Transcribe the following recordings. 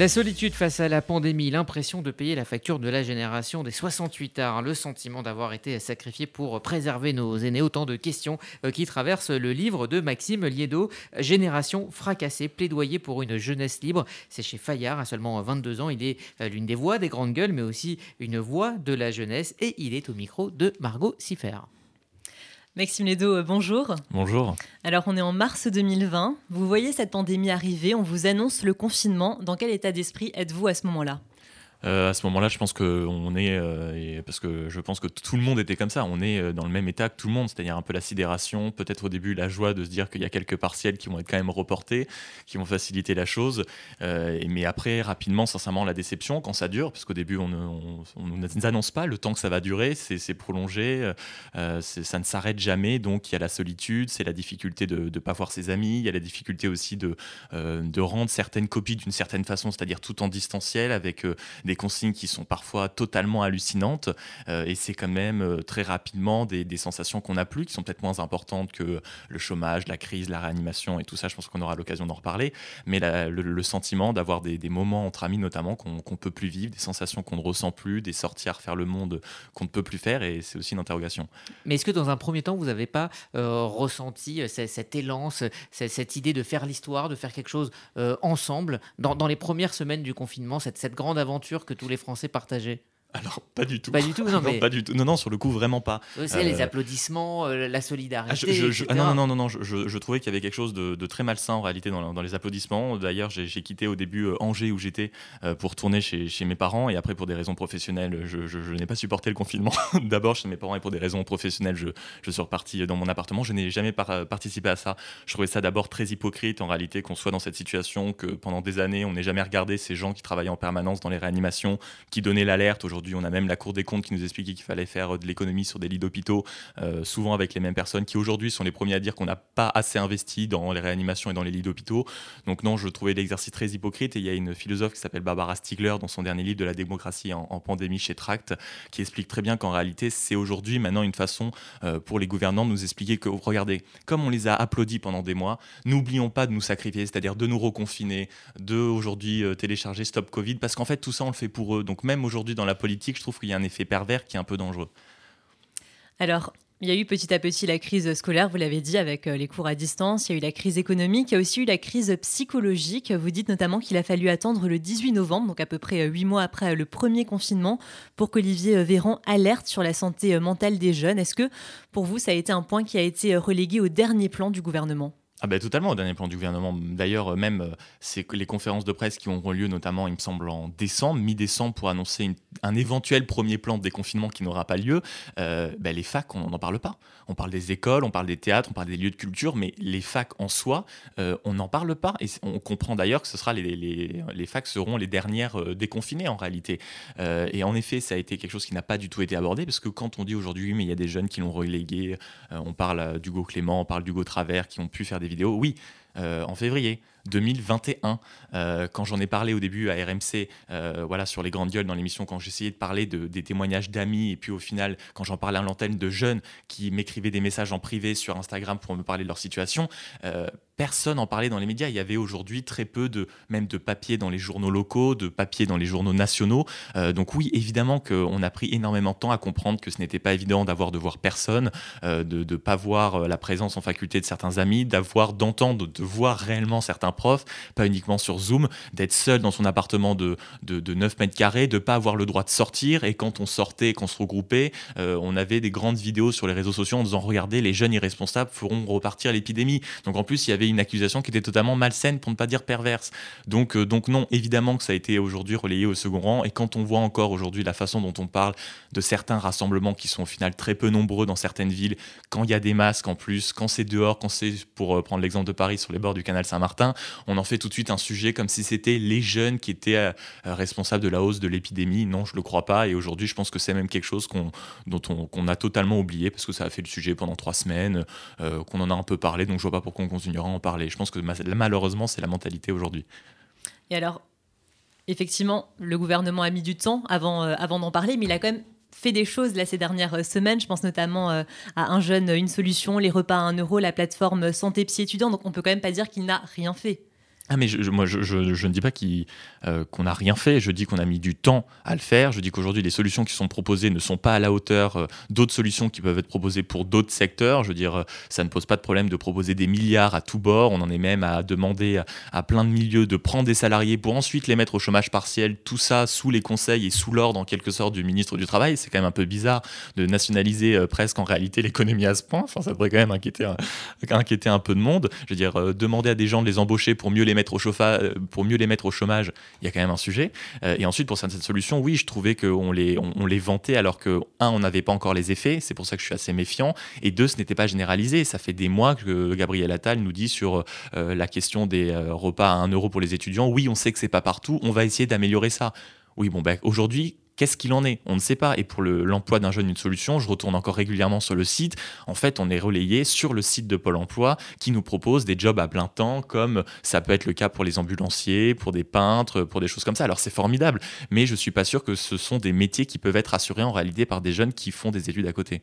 La solitude face à la pandémie, l'impression de payer la facture de la génération des 68 arts, le sentiment d'avoir été sacrifié pour préserver nos aînés, autant de questions euh, qui traversent le livre de Maxime Liedo, Génération fracassée, plaidoyer pour une jeunesse libre. C'est chez Fayard, à seulement 22 ans, il est euh, l'une des voix des grandes gueules, mais aussi une voix de la jeunesse, et il est au micro de Margot Siffer. Maxime Ledo, euh, bonjour. Bonjour. Alors on est en mars 2020, vous voyez cette pandémie arriver, on vous annonce le confinement. Dans quel état d'esprit êtes-vous à ce moment-là? Euh, à ce moment-là, je pense que on est, euh, parce que je pense que tout le monde était comme ça. On est euh, dans le même état que tout le monde, c'est-à-dire un peu la sidération, peut-être au début la joie de se dire qu'il y a quelques partiels qui vont être quand même reportés, qui vont faciliter la chose. mais après, rapidement, sincèrement, la déception quand ça dure, parce qu'au début, on ne nous annonce pas le temps que ça va durer, c'est prolongé, ça ne s'arrête jamais. Donc il y a la solitude, c'est la difficulté de ne pas voir ses amis, il y a la difficulté aussi de, de rendre certaines copies d'une certaine façon, c'est-à-dire tout en distanciel avec des consignes qui sont parfois totalement hallucinantes. Euh, et c'est quand même euh, très rapidement des, sensations qu'on n'a plus, qui sont peut-être moins importantes que le chômage, la crise, la réanimation et tout ça. Je pense qu'on aura l'occasion d'en reparler. Mais le, sentiment d'avoir des, moments entre amis, notamment, qu'on ne peut plus vivre, des sensations qu'on ne ressent plus, des sorties à refaire le monde qu'on ne peut plus faire. Et c'est aussi une interrogation. Mais est-ce que dans un premier temps, vous n'avez pas euh, ressenti cet élan, cette idée de faire l'histoire, de faire quelque chose ensemble dans, les premières semaines du confinement, cette grande aventure que tous les Français partageaient alors, pas du tout. Pas du tout, non, mais... pas du tout. Non, non, sur le coup, vraiment pas. C'est les euh, applaudissements, euh, la solidarité. Ah, non, non, non, non, je, trouvais qu'il y avait quelque chose de, très malsain en réalité dans, les applaudissements. D'ailleurs, j'ai quitté au début euh, Angers où j'étais pour tourner chez, mes parents et après, pour des raisons professionnelles, je, n'ai pas supporté le confinement. D'abord chez mes parents et pour des raisons professionnelles, je, suis reparti dans mon appartement. Je n'ai jamais participé à ça. Je trouvais ça d'abord très hypocrite en réalité qu'on soit dans cette situation, que pendant des années, on n'ait jamais regardé ces gens qui travaillaient en permanence dans les réanimations, qui donnaient l'alerte. Aujourd'hui, on a même la Cour des comptes qui nous expliquait qu'il fallait faire de l'économie sur des lits d'hôpitaux, euh, souvent avec les mêmes personnes qui aujourd'hui sont les premiers à dire qu'on n'a pas assez investi dans les réanimations et dans les lits d'hôpitaux. Donc non, je trouvais l'exercice très hypocrite. Et il y a une philosophe qui s'appelle Barbara Stiegler dans son dernier livre de la démocratie en, pandémie chez Tract, qui explique très bien qu'en réalité, c'est aujourd'hui maintenant une façon euh, pour les gouvernants de nous expliquer que, regardez, comme on les a applaudis pendant des mois, n'oublions pas de nous sacrifier, c'est-à-dire de nous reconfiner, de aujourd'hui euh, télécharger Stop Covid, parce qu'en fait, tout ça, on le fait pour eux. Donc même aujourd'hui dans la politique, je trouve qu'il y a un effet pervers qui est un peu dangereux. Alors, il y a eu petit à petit la crise scolaire, vous l'avez dit, avec euh, les cours à distance. Il y a eu la crise économique. Il y a aussi eu la crise psychologique. Vous dites notamment qu'il a fallu attendre le 18 novembre, donc à peu près euh, huit mois après euh, le premier confinement, pour qu'Olivier Véran alerte sur la santé mentale des jeunes. Est-ce que pour vous, ça a été un point qui a été relégué au dernier plan du gouvernement? Ah ben totalement au dernier plan du gouvernement. D'ailleurs, même euh, c'est les conférences de presse qui auront lieu notamment, il me semble, en décembre, mi-décembre, pour annoncer un éventuel premier plan de déconfinement qui n'aura pas lieu. Euh, ben les facs, on n'en parle pas. On parle des écoles, on parle des théâtres, on parle des lieux de culture, mais les facs en soi, euh, on n'en parle pas. Et on comprend d'ailleurs que ce sera les, les, les, facs seront les dernières déconfinées en réalité. et en effet, ça a été quelque chose qui n'a pas du tout été abordé, parce que quand on dit aujourd'hui, mais il y a des jeunes qui l'ont relégué, on parle d'Hugo Clément, on parle d'Hugo Travers, qui ont pu faire des oui, euh, en février 2021, euh, quand j'en ai parlé au début à RMC, euh, voilà, sur les grandes gueules dans l'émission, quand j'essayais de parler de, des témoignages d'amis, et puis au final, quand j'en parlais à l'antenne de jeunes qui m'écrivaient des messages en privé sur Instagram pour me parler de leur situation, personne en parlait dans les médias. Il y avait aujourd'hui très peu de, même de papier dans les journaux locaux, de papier dans les journaux nationaux. donc oui, évidemment qu'on a pris énormément de temps à comprendre que ce n'était pas évident d'avoir de voir personne, de ne pas voir la présence en faculté de certains amis, d'avoir, d'entendre, de voir réellement certains profs, pas uniquement sur Zoom, d'être seul dans son appartement de, de, 9 mètres carrés, de pas avoir le droit de sortir. Et quand on sortait, qu'on se regroupait, euh, on avait des grandes vidéos sur les réseaux sociaux en disant regardez, les jeunes irresponsables feront repartir l'épidémie. Donc en plus, il y avait une accusation qui était totalement malsaine, pour ne pas dire perverse. Donc, euh, donc non, évidemment que ça a été aujourd'hui relayé au second rang. Et quand on voit encore aujourd'hui la façon dont on parle de certains rassemblements qui sont au final très peu nombreux dans certaines villes, quand il y a des masques en plus, quand c'est dehors, quand c'est, pour euh, prendre l'exemple de Paris, sur les bords du canal Saint-Martin, on en fait tout de suite un sujet comme si c'était les jeunes qui étaient euh, responsables de la hausse de l'épidémie. Non, je ne le crois pas. Et aujourd'hui, je pense que c'est même quelque chose qu'on, dont on, a totalement oublié parce que ça a fait le sujet pendant trois semaines, euh, qu'on en a un peu parlé. Donc je vois pas pourquoi on continuera à en parler. Je pense que malheureusement, c'est la mentalité aujourd'hui. Et alors, effectivement, le gouvernement a mis du temps avant, euh, avant d'en parler, mais il a quand même fait des choses là ces dernières semaines. Je pense notamment euh, à un jeune, une solution, les repas à 1 euro, la plateforme Santé Psy étudiant. Donc on peut quand même pas dire qu'il n'a rien fait. Ah mais je, moi je, ne dis pas euh, qu'on n'a rien fait, je dis qu'on a mis du temps à le faire, je dis qu'aujourd'hui les solutions qui sont proposées ne sont pas à la hauteur euh, d'autres solutions qui peuvent être proposées pour d'autres secteurs, je veux dire euh, ça ne pose pas de problème de proposer des milliards à tout bord, on en est même à demander à, plein de milieux de prendre des salariés pour ensuite les mettre au chômage partiel, tout ça sous les conseils et sous l'ordre en quelque sorte du ministre du Travail, c'est quand même un peu bizarre de nationaliser presque en réalité l'économie à ce point, enfin ça devrait quand même inquiéter, inquiéter un peu de monde, je veux dire demander à des gens de les embaucher pour mieux les mettre au euh, pour mieux les mettre au chômage, il y a quand même un sujet. Euh, et ensuite, pour certaines solutions, oui, je trouvais qu'on les, on, les vantait alors que, un, on n'avait pas encore les effets, c'est pour ça que je suis assez méfiant, et deux, ce n'était pas généralisé. Ça fait des mois que Gabriel Attal nous dit sur euh, la question des repas à 1 euro pour les étudiants, oui, on sait que c'est pas partout, on va essayer d'améliorer ça. Oui, bon, ben, aujourd'hui, Qu'est-ce qu'il en est On ne sait pas. Et pour l'emploi d'un jeune, une solution, je retourne encore régulièrement sur le site. En fait, on est relayé sur le site de Pôle emploi qui nous propose des jobs à plein temps, comme ça peut être le cas pour les ambulanciers, pour des peintres, pour des choses comme ça. Alors c'est formidable, mais je ne suis pas sûr que ce sont des métiers qui peuvent être assurés en réalité par des jeunes qui font des études à côté.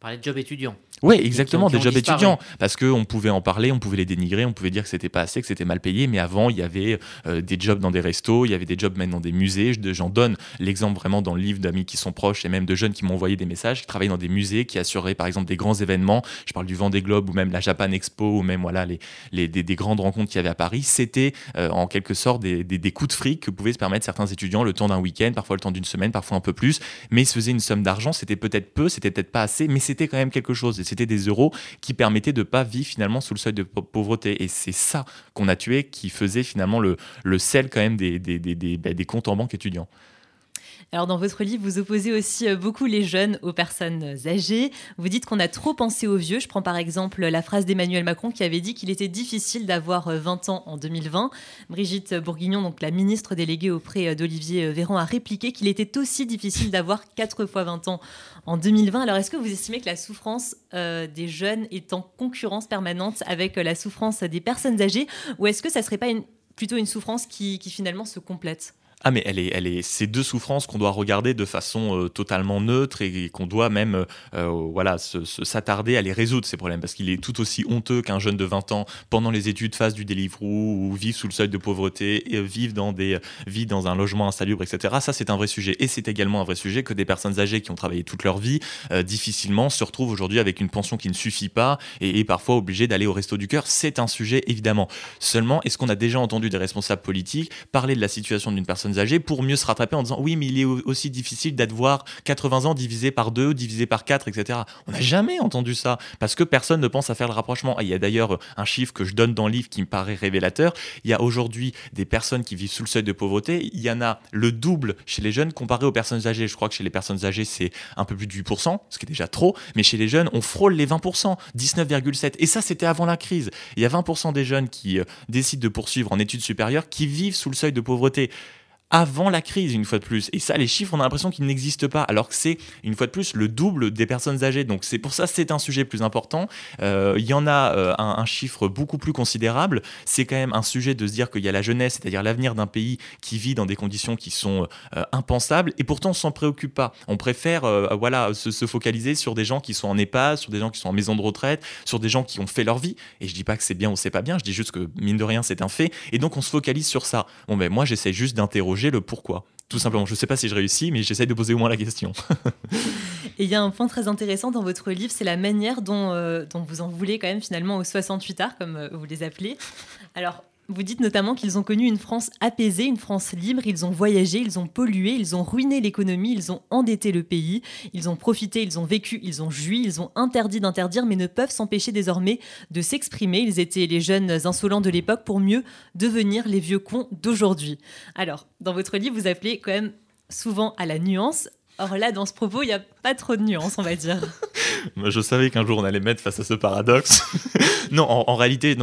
Parler de jobs étudiants. Oui, exactement, des jobs étudiants. Parce qu'on pouvait en parler, on pouvait les dénigrer, on pouvait dire que c'était pas assez, que c'était mal payé. Mais avant, il y avait euh, des jobs dans des restos, il y avait des jobs même dans des musées. J'en donne l'exemple vraiment dans le livre d'amis qui sont proches et même de jeunes qui m'ont envoyé des messages, qui travaillaient dans des musées, qui assuraient par exemple des grands événements. Je parle du Vendée Globe ou même la Japan Expo ou même voilà, les, les des, grandes rencontres qu'il y avait à Paris. C'était euh, en quelque sorte des, des, coups de fric que pouvaient se permettre certains étudiants le temps d'un week-end, parfois le temps d'une semaine, parfois un peu plus. Mais ils se faisaient une somme d'argent. C'était peut-être peu, c'était peut-être pas assez, mais c'était quand même quelque chose. C'était des euros qui permettait de pas vivre finalement sous le seuil de pauvreté. Et c'est ça qu'on a tué, qui faisait finalement le, sel quand même bah, des comptes en banque étudiants. Alors dans votre livre, vous opposez aussi euh, beaucoup les jeunes aux personnes âgées. Vous dites qu'on a trop pensé aux vieux. Je prends par exemple la phrase d'Emmanuel Macron qui avait dit qu'il était difficile d'avoir 20 euh, ans en 2020. Brigitte Bourguignon, donc la ministre déléguée auprès euh, d'Olivier Véran, a répliqué qu'il était aussi difficile d'avoir 4 fois 20 ans en 2020. Alors est-ce que vous estimez que la souffrance des jeunes est en concurrence permanente avec la souffrance des personnes âgées ou est-ce que ça serait pas plutôt une souffrance qui finalement se complète? Ah mais elle est, elle est, ces deux souffrances qu'on doit regarder de façon euh, totalement neutre et, qu'on doit même, euh, euh, voilà, s'attarder à les résoudre ces problèmes parce qu'il est tout aussi honteux qu'un jeune de 20 ans pendant les études fasse du Deliveroo ou vive sous le seuil de pauvreté et vive dans des, vit dans un logement insalubre, etc. Ça c'est un vrai sujet et c'est également un vrai sujet que des personnes âgées qui ont travaillé toute leur vie difficilement se retrouvent aujourd'hui avec une pension qui ne suffit pas et, et parfois obligées d'aller au resto du cœur. C'est un sujet évidemment. Seulement, est-ce qu'on a déjà entendu des responsables politiques parler de la situation d'une personne âgées pour mieux se rattraper en disant oui, mais il est aussi difficile d'avoir 80 ans divisé par 2, divisé par 4, etc. On n'a jamais entendu ça parce que personne ne pense à faire le rapprochement. il y a d'ailleurs un chiffre que je donne dans le livre qui me paraît révélateur. Il y a aujourd'hui des personnes qui vivent sous le seuil de pauvreté. Il y en a le double chez les jeunes comparé aux personnes âgées. Je crois que chez les personnes âgées, c'est un peu plus de 8%, ce qui est déjà trop. Mais chez les jeunes, on frôle les 20%, 19,7%. Et ça, c'était avant la crise. Il y a 20% des jeunes qui euh, décident de poursuivre en études supérieures qui vivent sous le seuil de pauvreté avant la crise, une fois de plus. Et ça, les chiffres, on a l'impression qu'ils n'existent pas, alors que c'est, une fois de plus, le double des personnes âgées. Donc c'est pour ça c'est un sujet plus important. Euh, il y en a euh, un, chiffre beaucoup plus considérable. C'est quand même un sujet de se dire qu'il y a la jeunesse, c'est-à-dire l'avenir d'un pays qui vit dans des conditions qui sont euh, impensables, et pourtant on s'en préoccupe pas. On préfère voilà, se, focaliser sur des gens qui sont en EHPAD, sur des gens qui sont en maison de retraite, sur des gens qui ont fait leur vie. Et je dis pas que c'est bien ou c'est pas bien, je dis juste que mine de rien c'est un fait. Et donc on se focalise sur ça. Bon ben moi j'essaie juste d'interroger le pourquoi. Tout simplement, je ne sais pas si je réussis, mais j'essaye de poser au moins la question. Et il y a un point très intéressant dans votre livre, c'est la manière dont, euh, dont, vous en voulez quand même finalement aux 68 arts, comme euh, vous les appelez. Alors, vous dites notamment qu'ils ont connu une France apaisée, une France libre, ils ont voyagé, ils ont pollué, ils ont ruiné l'économie, ils ont endetté le pays, ils ont profité, ils ont vécu, ils ont joui, ils ont interdit d'interdire, mais ne peuvent s'empêcher désormais de s'exprimer. Ils étaient les jeunes insolents de l'époque pour mieux devenir les vieux cons d'aujourd'hui. Alors, dans votre livre, vous appelez quand même souvent à la nuance. Or là, dans ce propos, il n'y a pas trop de nuances, on va dire. je savais qu'un jour on allait mettre face à ce paradoxe. non, en, réalité,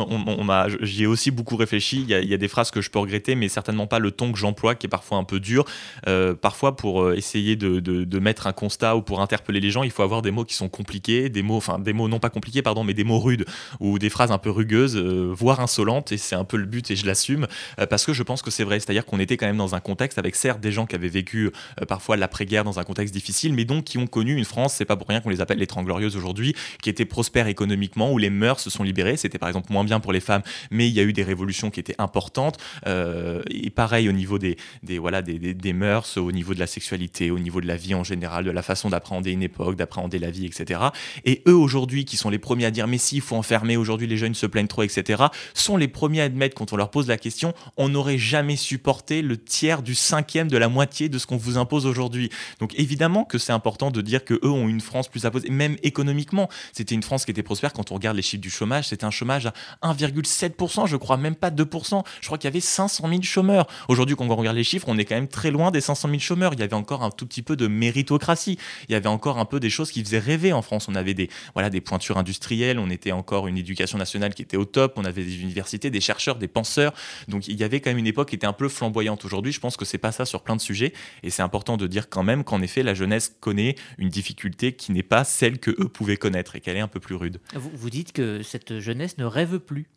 j'y ai aussi beaucoup réfléchi. Il y, a, des phrases que je peux regretter, mais certainement pas le ton que j'emploie, qui est parfois un peu dur. Euh, parfois, pour euh, essayer de, mettre un constat ou pour interpeller les gens, il faut avoir des mots qui sont compliqués, des mots, enfin des mots non pas compliqués, pardon, mais des mots rudes ou des phrases un peu rugueuses, euh, voire insolentes. Et c'est un peu le but, et je l'assume, parce que je pense que c'est vrai. C'est-à-dire qu'on était quand même dans un contexte avec certes des gens qui avaient vécu parfois l'après-guerre dans un contexte difficile, mais donc qui ont connu une France. C'est pas pour rien qu'on les appelle les glorieuse aujourd'hui, qui était prospère économiquement, où les mœurs se sont libérées. C'était par exemple moins bien pour les femmes, mais il y a eu des révolutions qui étaient importantes. Euh, et pareil au niveau des, des voilà, des, des, mœurs, au niveau de la sexualité, au niveau de la vie en général, de la façon d'appréhender une époque, d'appréhender la vie, etc. Et eux aujourd'hui, qui sont les premiers à dire mais si, il faut enfermer, aujourd'hui les jeunes se plaignent trop, etc., sont les premiers à admettre quand on leur pose la question, on n'aurait jamais supporté le tiers du cinquième de la moitié de ce qu'on vous impose aujourd'hui. Donc évidemment que c'est important de dire que eux ont une France plus à poser, économiquement. C'était une France qui était prospère quand on regarde les chiffres du chômage, c'était un chômage à 1,7%, je crois même pas 2%. Je crois qu'il y avait 500 000 chômeurs. Aujourd'hui, quand on regarde les chiffres, on est quand même très loin des 500 000 chômeurs. Il y avait encore un tout petit peu de méritocratie. Il y avait encore un peu des choses qui faisaient rêver en France. On avait des, voilà, des pointures industrielles, on était encore une éducation nationale qui était au top, on avait des universités, des chercheurs, des penseurs. Donc il y avait quand même une époque qui était un peu flamboyante. Aujourd'hui, je pense que c'est pas ça sur plein de sujets. Et c'est important de dire quand même qu'en effet, la jeunesse connaît une difficulté qui n'est pas celle que eux pouvaient connaître et qu'elle est un peu plus rude. Vous, vous dites que cette jeunesse ne rêve plus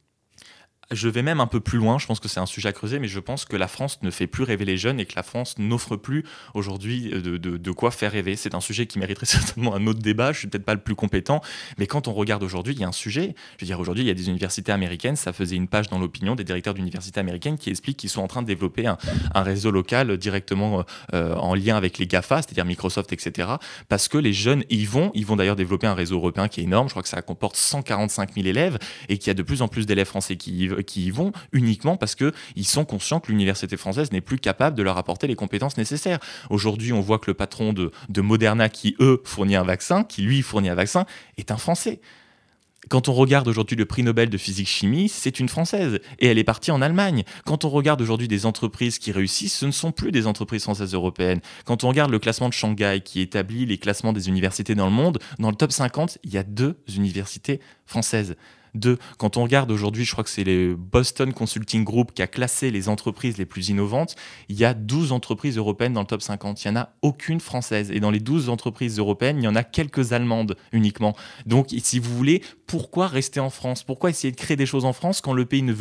je vais même un peu plus loin, je pense que c'est un sujet à creuser, mais je pense que la France ne fait plus rêver les jeunes et que la France n'offre plus aujourd'hui de, de, quoi faire rêver. C'est un sujet qui mériterait certainement un autre débat, je suis peut-être pas le plus compétent, mais quand on regarde aujourd'hui, il y a un sujet, je veux dire aujourd'hui, il y a des universités américaines, ça faisait une page dans l'opinion des directeurs d'universités américaines qui expliquent qu'ils sont en train de développer un, réseau local directement euh, en lien avec les GAFA, c'est-à-dire Microsoft, etc., parce que les jeunes y vont, ils vont d'ailleurs développer un réseau européen qui est énorme, je crois que ça comporte 145 000 élèves et qu'il y a de plus en plus d'élèves français qui y, qui y vont uniquement parce qu'ils sont conscients que l'université française n'est plus capable de leur apporter les compétences nécessaires. Aujourd'hui, on voit que le patron de, de Moderna, qui eux fournit un vaccin, qui lui fournit un vaccin, est un Français quand on regarde aujourd'hui le prix Nobel de physique-chimie, c'est une Française et elle est partie en Allemagne. Quand on regarde aujourd'hui des entreprises qui réussissent, ce ne sont plus des entreprises françaises européennes. Quand on regarde le classement de Shanghai qui établit les classements des universités dans le monde, dans le top 50, il y a deux universités françaises. Deux, quand on regarde aujourd'hui, je crois que c'est le Boston Consulting Group qui a classé les entreprises les plus innovantes, il y a 12 entreprises européennes dans le top 50. Il n'y en a aucune française. Et dans les 12 entreprises européennes, il y en a quelques allemandes uniquement. Donc, si vous voulez, pourquoi rester en France? Pourquoi essayer de créer des choses en France quand le pays ne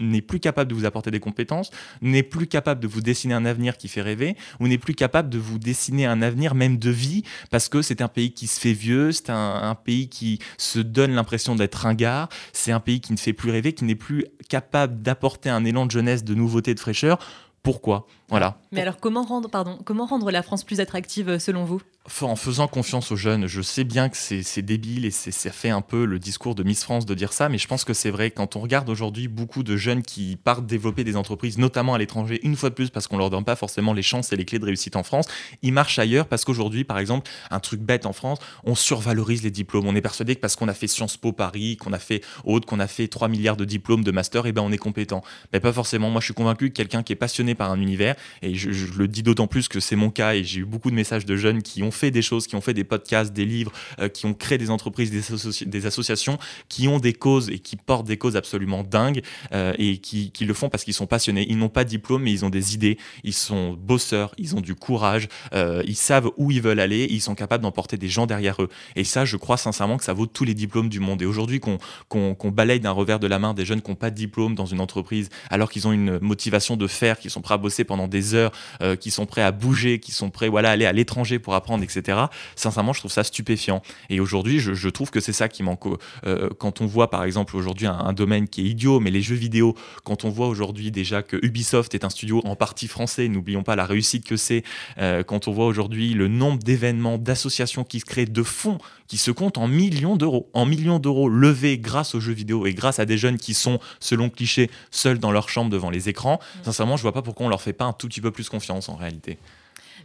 n'est plus capable de vous apporter des compétences, n'est plus capable de vous dessiner un avenir qui fait rêver, ou n'est plus capable de vous dessiner un avenir même de vie, parce que c'est un pays qui se fait vieux, c'est un pays qui se donne l'impression d'être un gars c'est un pays qui ne fait plus rêver, qui n'est plus capable d'apporter un élan de jeunesse, de nouveauté, de fraîcheur. Pourquoi? Voilà. Mais alors comment rendre, pardon, comment rendre la France plus attractive euh, selon vous? En faisant confiance aux jeunes. Je sais bien que c'est débile et ça fait un peu le discours de Miss France de dire ça, mais je pense que c'est vrai. Quand on regarde aujourd'hui beaucoup de jeunes qui partent développer des entreprises, notamment à l'étranger, une fois de plus parce qu'on leur donne pas forcément les chances et les clés de réussite en France, ils marchent ailleurs parce qu'aujourd'hui, par exemple, un truc bête en France, on survalorise les diplômes. On est persuadé que parce qu'on a fait Sciences Po Paris, qu'on a fait Aude, qu'on a fait 3 milliards de diplômes de master, et eh ben on est compétent. Mais pas forcément. Moi, je suis convaincu que quelqu'un qui est passionné par un univers, et je, le dis d'autant plus que c'est mon cas et j'ai eu beaucoup de messages de jeunes qui ont fait des choses, qui ont fait des podcasts, des livres, euh, qui ont créé des entreprises, des, associations, qui ont des causes et qui portent des causes absolument dingues euh, et qui, le font parce qu'ils sont passionnés. Ils n'ont pas de diplôme, mais ils ont des idées, ils sont bosseurs, ils ont du courage, euh, ils savent où ils veulent aller, ils sont capables d'emporter des gens derrière eux. Et ça, je crois sincèrement que ça vaut tous les diplômes du monde. Et aujourd'hui, qu'on balaye d'un revers de la main des jeunes qui n'ont pas de diplôme dans une entreprise, alors qu'ils ont une motivation de faire, qui sont prêts à bosser pendant des heures, qui sont prêts à bouger, qui sont prêts voilà, à aller à l'étranger pour apprendre, etc sincèrement, je trouve ça stupéfiant. Et aujourd'hui, je, trouve que c'est ça qui manque. Euh, quand on voit, par exemple, aujourd'hui un, domaine qui est idiot, mais les jeux vidéo, quand on voit aujourd'hui déjà que Ubisoft est un studio en partie français, n'oublions pas la réussite que c'est, euh, quand on voit aujourd'hui le nombre d'événements, d'associations qui se créent, de fonds qui se comptent en millions d'euros, en millions d'euros levés grâce aux jeux vidéo et grâce à des jeunes qui sont, selon cliché, seuls dans leur chambre devant les écrans, mmh. sincèrement, je vois pas pourquoi on leur fait pas un tout petit peu plus confiance en réalité.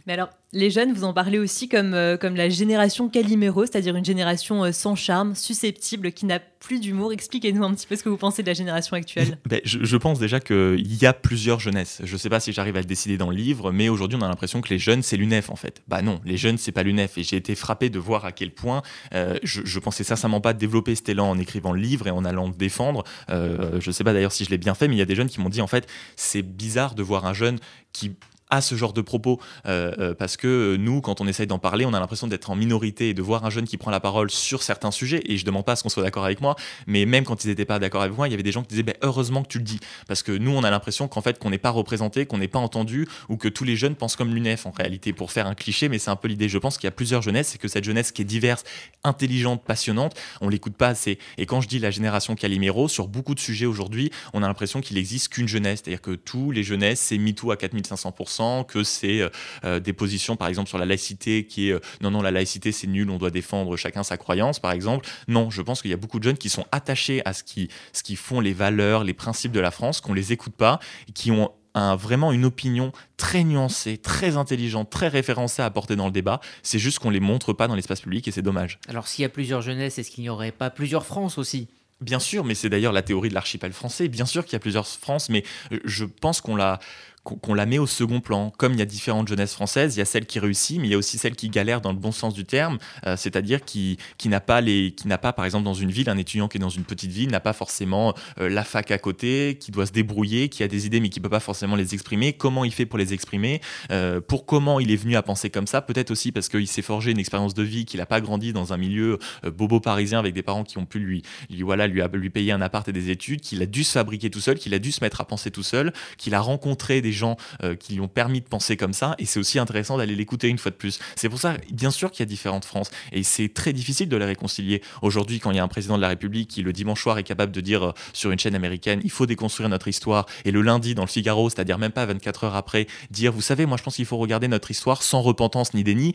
Mais alors, les jeunes, vous en parlez aussi comme, euh, comme la génération Calimero, c'est-à-dire une génération euh, sans charme, susceptible, qui n'a plus d'humour. Expliquez-nous un petit peu ce que vous pensez de la génération actuelle. Ben, je, pense déjà qu'il y a plusieurs jeunesses. Je ne sais pas si j'arrive à le décider dans le livre, mais aujourd'hui, on a l'impression que les jeunes, c'est l'UNEF, en fait. Bah non, les jeunes, c'est pas l'UNEF. Et j'ai été frappé de voir à quel point euh, je, je, pensais sincèrement pas développer cet élan en écrivant le livre et en allant le défendre. je ne sais pas d'ailleurs si je l'ai bien fait, mais il y a des jeunes qui m'ont dit, en fait, c'est bizarre de voir un jeune qui à ce genre de propos parce que nous, quand on essaye d'en parler, on a l'impression d'être en minorité et de voir un jeune qui prend la parole sur certains sujets. Et je demande pas à ce qu'on soit d'accord avec moi, mais même quand ils n'étaient pas d'accord avec moi, il y avait des gens qui disaient ben, heureusement que tu le dis parce que nous, on a l'impression qu'en fait qu'on n'est pas représenté, qu'on n'est pas entendu ou que tous les jeunes pensent comme l'UNEF en réalité pour faire un cliché, mais c'est un peu l'idée. Je pense qu'il y a plusieurs jeunesses et que cette jeunesse qui est diverse, intelligente, passionnante, on l'écoute pas assez. Et quand je dis la génération Calimero, sur beaucoup de sujets aujourd'hui, on a l'impression qu'il existe qu'une jeunesse, c'est-à-dire que tous les jeunesses, c'est MeToo à 4500%, que c'est euh, euh, des positions, par exemple, sur la laïcité qui est euh, non, non, la laïcité c'est nul, on doit défendre chacun sa croyance, par exemple. Non, je pense qu'il y a beaucoup de jeunes qui sont attachés à ce qui, ce qui font les valeurs, les principes de la France, qu'on les écoute pas, et qui ont un, vraiment une opinion très nuancée, très intelligente, très référencée à apporter dans le débat. C'est juste qu'on les montre pas dans l'espace public et c'est dommage. Alors s'il y a plusieurs jeunesses, est-ce qu'il n'y aurait pas plusieurs France aussi? Bien sûr, mais c'est d'ailleurs la théorie de l'archipel français. Bien sûr qu'il y a plusieurs France, mais je pense qu'on l'a qu'on la met au second plan. Comme il y a différentes jeunesses françaises, il y a celle qui réussit, mais il y a aussi celle qui galère dans le bon sens du terme, euh, c'est-à-dire qui, qui n'a pas, les, qui pas, par exemple, dans une ville, un étudiant qui est dans une petite ville n'a pas forcément euh, la fac à côté, qui doit se débrouiller, qui a des idées mais qui ne peut pas forcément les exprimer. Comment il fait pour les exprimer? Euh, Pour comment il est venu à penser comme ça? Peut-être aussi parce qu'il s'est forgé une expérience de vie, qu'il n'a pas grandi dans un milieu bobo parisien avec des parents qui ont pu lui, lui, voilà, lui, lui payer un appart et des études, qu'il a dû se fabriquer tout seul, qu'il a dû se mettre à penser tout seul, qu'il a rencontré des gens euh, qui lui ont permis de penser comme ça. Et c'est aussi intéressant d'aller l'écouter une fois de plus. C'est pour ça, bien sûr, qu'il y a différentes France. Et c'est très difficile de les réconcilier. Aujourd'hui, quand il y a un président de la République qui, le dimanche soir, est capable de dire euh, sur une chaîne américaine, il faut déconstruire notre histoire. Et le lundi, dans le Figaro, c'est-à-dire même pas 24 heures après, dire, vous savez, moi, je pense qu'il faut regarder notre histoire sans repentance ni déni.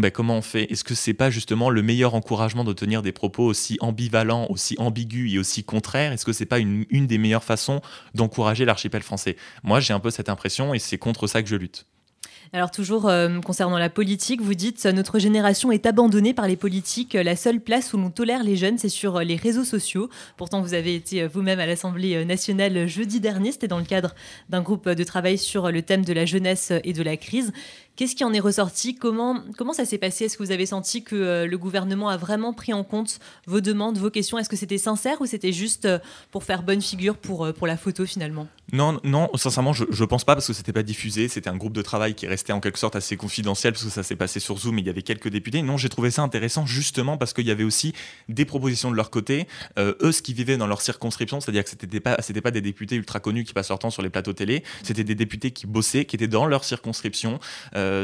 Ben comment on fait? Est-ce que c'est pas justement le meilleur encouragement de tenir des propos aussi ambivalents, aussi ambigus et aussi contraires? Est-ce que c'est pas une, des meilleures façons d'encourager l'archipel français? Moi j'ai un peu cette impression et c'est contre ça que je lutte. Alors toujours euh, concernant la politique, vous dites notre génération est abandonnée par les politiques. La seule place où l'on tolère les jeunes, c'est sur les réseaux sociaux. Pourtant, vous avez été euh, vous-même à l'Assemblée nationale jeudi dernier. C'était dans le cadre d'un groupe de travail sur le thème de la jeunesse et de la crise. Qu'est-ce qui en est ressorti? Comment, comment ça s'est passé? Est-ce que vous avez senti que euh, le gouvernement a vraiment pris en compte vos demandes, vos questions? Est-ce que c'était sincère ou c'était juste euh, pour faire bonne figure pour, euh, pour la photo finalement? Non, non, sincèrement, je ne pense pas parce que c'était pas diffusé. C'était un groupe de travail qui restait en quelque sorte assez confidentiel parce que ça s'est passé sur Zoom et il y avait quelques députés. Non, j'ai trouvé ça intéressant justement parce qu'il y avait aussi des propositions de leur côté. eux, ce qui vivaient dans leur circonscription, c'est-à-dire que c'était pas, pas des députés ultra connus qui passent leur temps sur les plateaux télé, c'était des députés qui bossaient, qui étaient dans leur circonscription.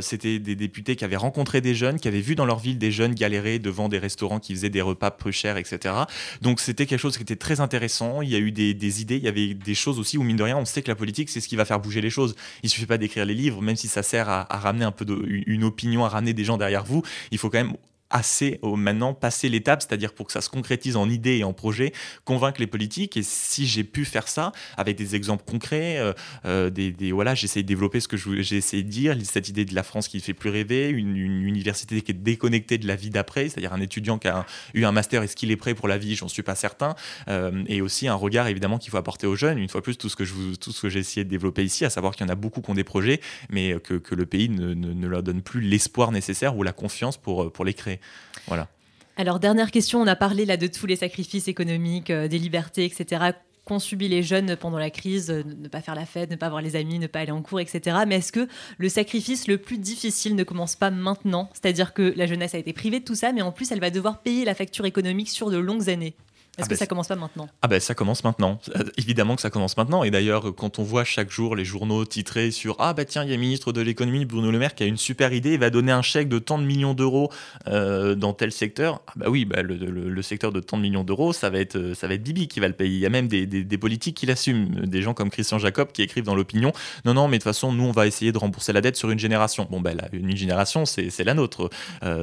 C'était des députés qui avaient rencontré des jeunes, qui avaient vu dans leur ville des jeunes galérer devant des restaurants qui faisaient des repas peu chers, etc. Donc c'était quelque chose qui était très intéressant. Il y a eu des, idées, il y avait des choses aussi où, mine de rien, on sait que la politique, c'est ce qui va faire bouger les choses. Il suffit pas d'écrire les livres, même si ça sert à, ramener un peu une opinion, à ramener des gens derrière vous. Il faut quand même assez maintenant passer l'étape, c'est-à-dire pour que ça se concrétise en idées et en projets, convaincre les politiques. Et si j'ai pu faire ça avec des exemples concrets, euh, euh, des, voilà, j'essaie de développer ce que j'ai essayé de dire, cette idée de la France qui ne fait plus rêver, une, université qui est déconnectée de la vie d'après, c'est-à-dire un étudiant qui a eu un master, est-ce qu'il est prêt pour la vie? J'en suis pas certain. Euh, et aussi un regard évidemment qu'il faut apporter aux jeunes. Une fois plus, tout ce que je tout ce que j'ai essayé de développer ici, à savoir qu'il y en a beaucoup qui ont des projets, mais que, que le pays ne, ne, ne leur donne plus l'espoir nécessaire ou la confiance pour, pour les créer. Voilà. Alors, dernière question, on a parlé là de tous les sacrifices économiques, euh, des libertés, etc., qu'ont subi les jeunes pendant la crise, euh, ne pas faire la fête, ne pas voir les amis, ne pas aller en cours, etc. Mais est-ce que le sacrifice le plus difficile ne commence pas maintenant? C'est-à-dire que la jeunesse a été privée de tout ça, mais en plus, elle va devoir payer la facture économique sur de longues années. Est-ce ah que ben ça commence pas maintenant? Ah ben ça commence maintenant. Euh, évidemment que ça commence maintenant. Et d'ailleurs, quand on voit chaque jour les journaux titrés sur Ah bah tiens, il y a le ministre de l'économie, Bruno Le Maire, qui a une super idée, il va donner un chèque de tant de millions d'euros euh, dans tel secteur. Ah bah oui, bah le, secteur de tant de millions d'euros, ça va être euh, ça va être Bibi qui va le payer. Il y a même des, des, politiques qui l'assument, des gens comme Christian Jacob qui écrivent dans l'opinion Non, non, mais de toute façon, nous on va essayer de rembourser la dette sur une génération. Bon ben une génération, c'est la nôtre,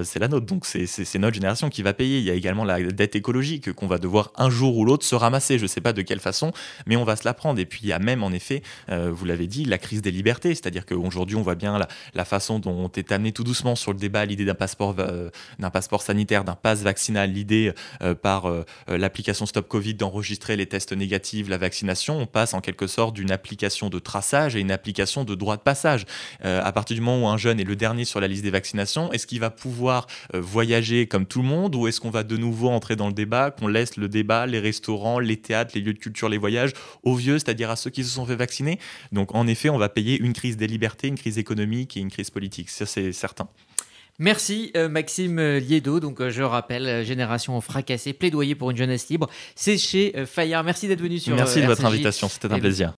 c'est la nôtre. Donc c'est notre génération qui va payer. Il y a également la dette écologique qu'on va devoir un jour ou l'autre se ramasser. Je ne sais pas de quelle façon, mais on va se la prendre. Et puis il y a même en effet, euh, vous l'avez dit, la crise des libertés. C'est-à-dire qu'aujourd'hui, on voit bien la, façon dont on est amené tout doucement sur le débat l'idée d'un passeport, euh, passeport sanitaire, d'un pass vaccinal, l'idée euh, par l'application Stop Covid d'enregistrer les tests négatifs, la vaccination. On passe en quelque sorte d'une application de traçage et une application de droit de passage. à partir du moment où un jeune est le dernier sur la liste des vaccinations, est-ce qu'il va pouvoir voyager comme tout le monde ou est-ce qu'on va de nouveau entrer dans le débat, qu'on laisse le débat, les restaurants, les théâtres, les lieux de culture, les voyages, aux vieux, c'est-à-dire à ceux qui se sont fait vacciner. Donc en effet, on va payer une crise des libertés, une crise économique et une crise politique. Ça, c'est certain. Merci euh, Maxime Liedo. Donc euh, je rappelle, euh, Génération fracassée, plaidoyer pour une jeunesse libre. C'est chez Fayard. Merci d'être venu sur Merci de votre invitation, c'était un plaisir.